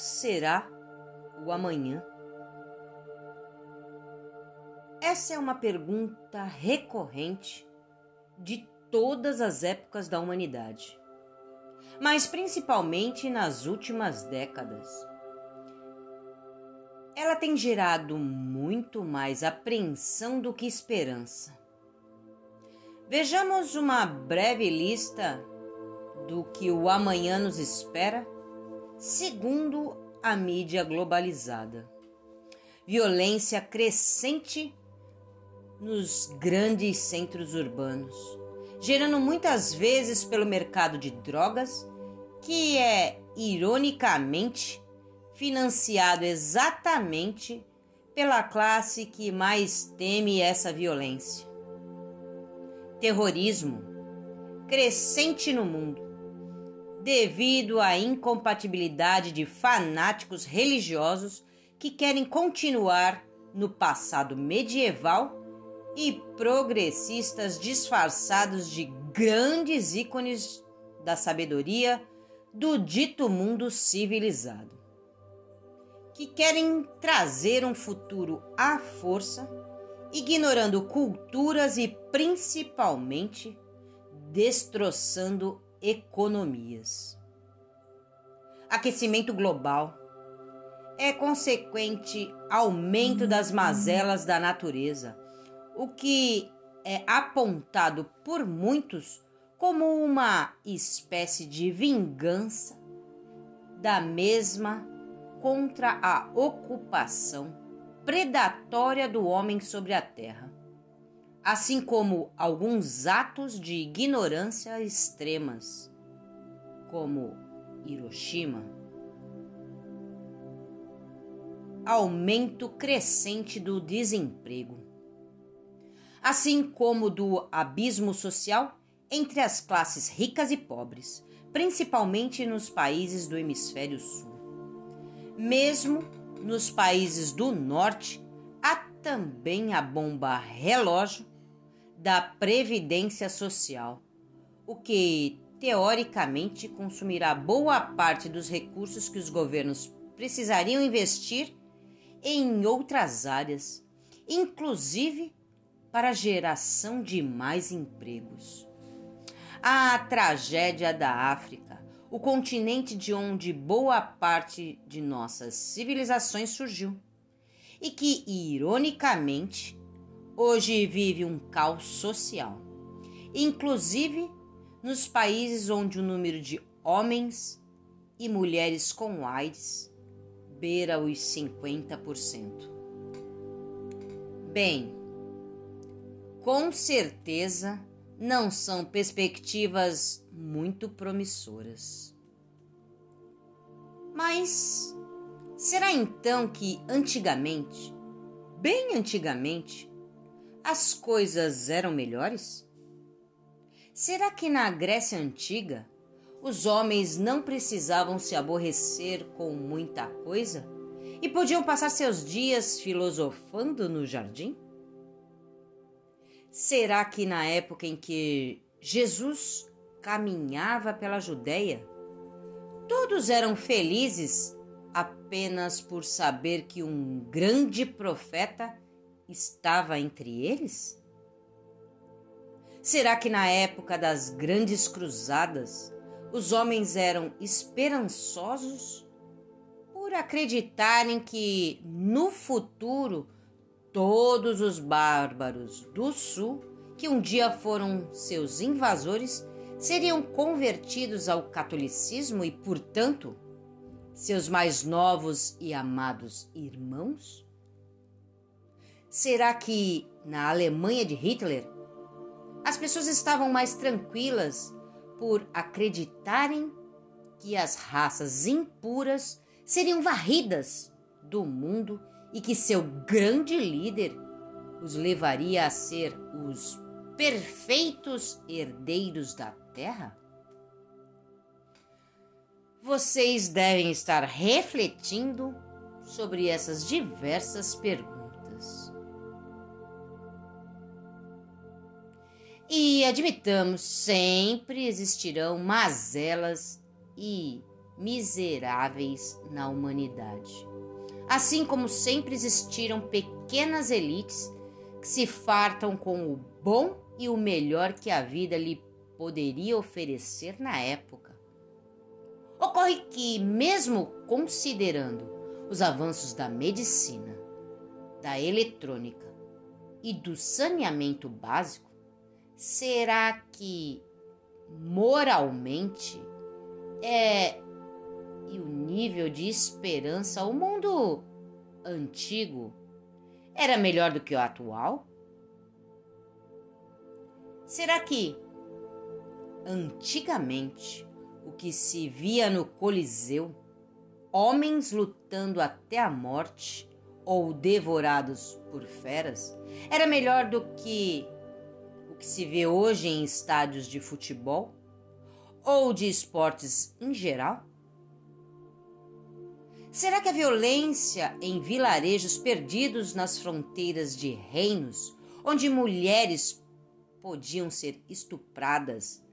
será o amanhã? Essa é uma pergunta recorrente de todas as épocas da humanidade, mas principalmente nas últimas décadas. Ela tem gerado muito mais apreensão do que esperança. Vejamos uma breve lista do que o amanhã nos espera, segundo a mídia globalizada. Violência crescente nos grandes centros urbanos, gerando muitas vezes pelo mercado de drogas, que é ironicamente financiado exatamente pela classe que mais teme essa violência. Terrorismo crescente no mundo, devido à incompatibilidade de fanáticos religiosos que querem continuar no passado medieval e progressistas disfarçados de grandes ícones da sabedoria do dito mundo civilizado, que querem trazer um futuro à força, ignorando culturas e principalmente destroçando economias. Aquecimento global é consequente aumento das mazelas da natureza o que é apontado por muitos como uma espécie de vingança da mesma contra a ocupação predatória do homem sobre a terra, assim como alguns atos de ignorância extremas, como Hiroshima. Aumento crescente do desemprego assim como do abismo social entre as classes ricas e pobres, principalmente nos países do hemisfério sul. Mesmo nos países do norte, há também a bomba relógio da previdência social, o que teoricamente consumirá boa parte dos recursos que os governos precisariam investir em outras áreas, inclusive para a geração de mais empregos. A tragédia da África, o continente de onde boa parte de nossas civilizações surgiu, e que, ironicamente, hoje vive um caos social, inclusive nos países onde o número de homens e mulheres com AIDS beira os 50%. Bem, com certeza não são perspectivas muito promissoras. Mas será então que antigamente, bem antigamente, as coisas eram melhores? Será que na Grécia Antiga os homens não precisavam se aborrecer com muita coisa e podiam passar seus dias filosofando no jardim? Será que na época em que Jesus caminhava pela Judéia, todos eram felizes apenas por saber que um grande profeta estava entre eles? Será que na época das grandes cruzadas os homens eram esperançosos por acreditarem que no futuro Todos os bárbaros do sul, que um dia foram seus invasores, seriam convertidos ao catolicismo e, portanto, seus mais novos e amados irmãos? Será que na Alemanha de Hitler as pessoas estavam mais tranquilas por acreditarem que as raças impuras seriam varridas do mundo e que seu grande líder os levaria a ser os perfeitos herdeiros da terra? Vocês devem estar refletindo sobre essas diversas perguntas. E admitamos, sempre existirão mazelas e miseráveis na humanidade. Assim como sempre existiram pequenas elites que se fartam com o bom e o melhor que a vida lhe poderia oferecer na época. Ocorre que, mesmo considerando os avanços da medicina, da eletrônica e do saneamento básico, será que moralmente é e o nível de esperança o mundo antigo era melhor do que o atual? Será que antigamente o que se via no Coliseu, homens lutando até a morte ou devorados por feras, era melhor do que que se vê hoje em estádios de futebol ou de esportes em geral? Será que a violência em vilarejos perdidos nas fronteiras de reinos, onde mulheres podiam ser estupradas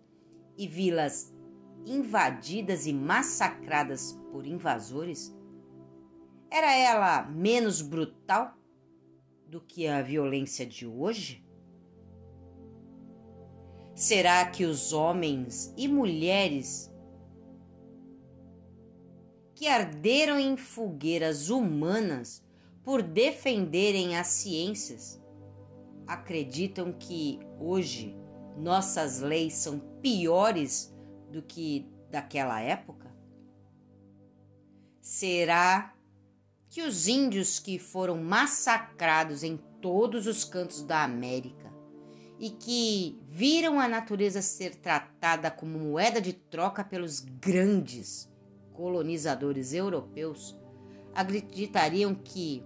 e vilas invadidas e massacradas por invasores, era ela menos brutal do que a violência de hoje? Será que os homens e mulheres que arderam em fogueiras humanas por defenderem as ciências, acreditam que hoje nossas leis são piores do que daquela época? Será que os índios que foram massacrados em todos os cantos da América e que viram a natureza ser tratada como moeda de troca pelos grandes colonizadores europeus acreditariam que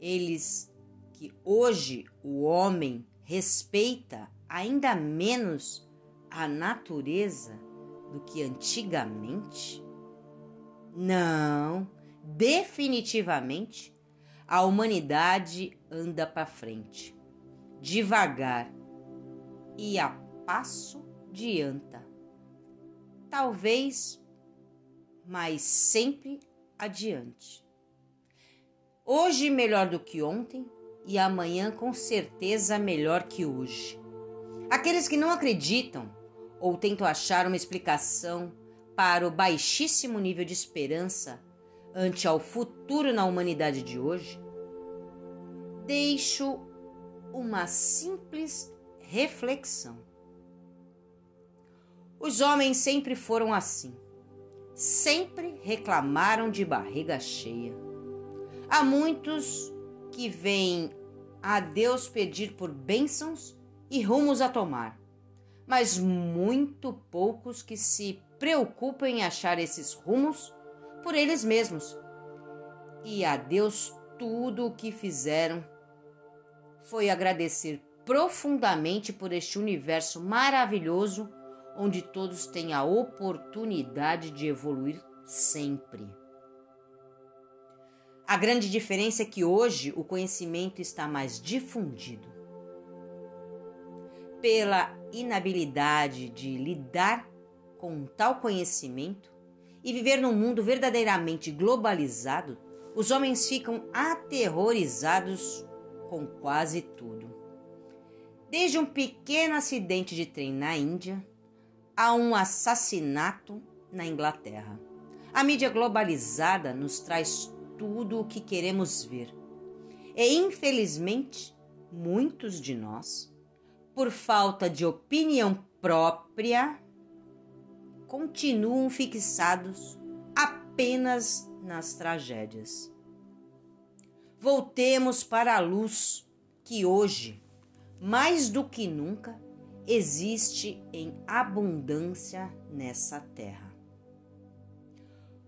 eles que hoje o homem respeita ainda menos a natureza do que antigamente? Não, definitivamente a humanidade anda para frente, devagar e a passo de anta. Talvez mas sempre adiante. Hoje melhor do que ontem e amanhã com certeza melhor que hoje. Aqueles que não acreditam ou tentam achar uma explicação para o baixíssimo nível de esperança ante ao futuro na humanidade de hoje, deixo uma simples reflexão. Os homens sempre foram assim sempre reclamaram de barriga cheia. Há muitos que vêm a Deus pedir por bênçãos e rumos a tomar, mas muito poucos que se preocupam em achar esses rumos por eles mesmos. E a Deus tudo o que fizeram foi agradecer profundamente por este universo maravilhoso onde todos têm a oportunidade de evoluir sempre. A grande diferença é que hoje o conhecimento está mais difundido. Pela inabilidade de lidar com tal conhecimento e viver num mundo verdadeiramente globalizado, os homens ficam aterrorizados com quase tudo. Desde um pequeno acidente de trem na Índia a um assassinato na Inglaterra. A mídia globalizada nos traz tudo o que queremos ver. E infelizmente, muitos de nós, por falta de opinião própria, continuam fixados apenas nas tragédias. Voltemos para a luz que hoje, mais do que nunca, existe em abundância nessa terra.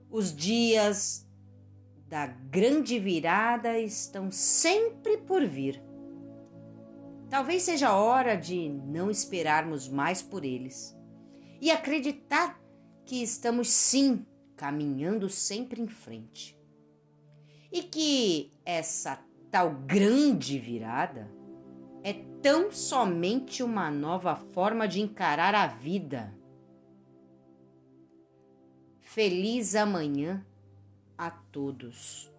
Os dias da grande virada estão sempre por vir. Talvez seja a hora de não esperarmos mais por eles e acreditar que estamos sim caminhando sempre em frente. E que essa tal grande virada é tão somente uma nova forma de encarar a vida. Feliz amanhã a todos.